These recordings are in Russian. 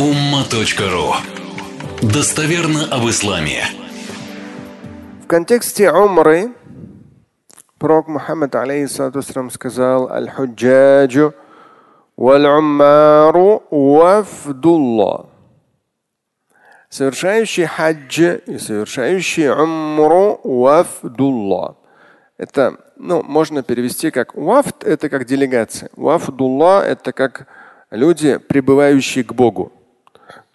umma.ru Достоверно об исламе. В контексте умры пророк Мухаммад алейхиссалату сказал «Аль-худжаджу валь-уммару вафдуллах». Совершающий хаджи и совершающий умру вафдуллах. Это, ну, можно перевести как вафт – это как делегация. Вафдуллах – это как люди, прибывающие к Богу.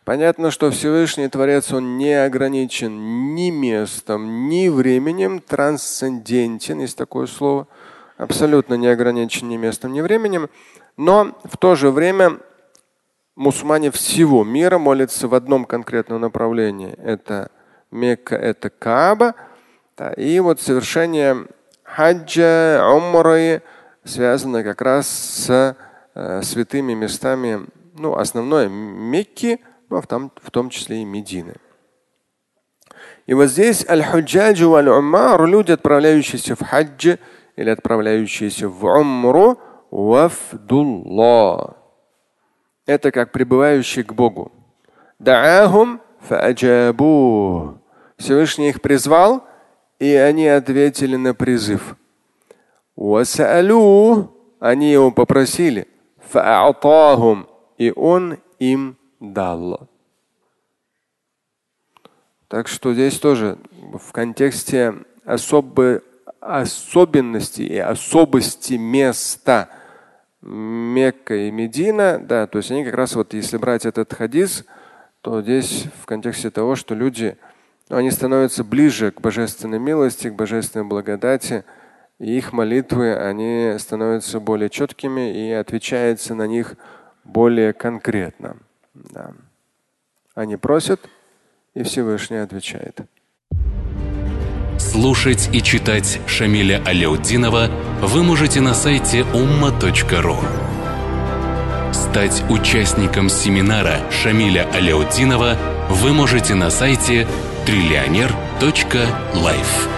Понятно, что Всевышний Творец, он не ограничен ни местом, ни временем, трансцендентен, есть такое слово, абсолютно не ограничен ни местом, ни временем. Но в то же время мусульмане всего мира молятся в одном конкретном направлении. Это Мекка, это Кааба. Да, и вот совершение хаджа, умры связано как раз с э, святыми местами, ну, основное Мекки – в том, числе и Медины. И вот здесь аль-худжаджу аль-уммар, люди, отправляющиеся в хаджи или отправляющиеся в умру, вафдулла. Это как прибывающие к Богу. Даахум фаджабу. Всевышний их призвал, и они ответили на призыв. Васалю, они его попросили. Фаатахум, и он им дал. Так что здесь тоже в контексте особой особенности и особости места Мекка и Медина, да, то есть они как раз вот, если брать этот хадис, то здесь в контексте того, что люди, ну, они становятся ближе к божественной милости, к божественной благодати, и их молитвы, они становятся более четкими и отвечается на них более конкретно. Да. Они просят, и Всевышний отвечает. Слушать и читать Шамиля Аляутдинова вы можете на сайте umma.ru. Стать участником семинара Шамиля Аляутдинова вы можете на сайте триллионер.life.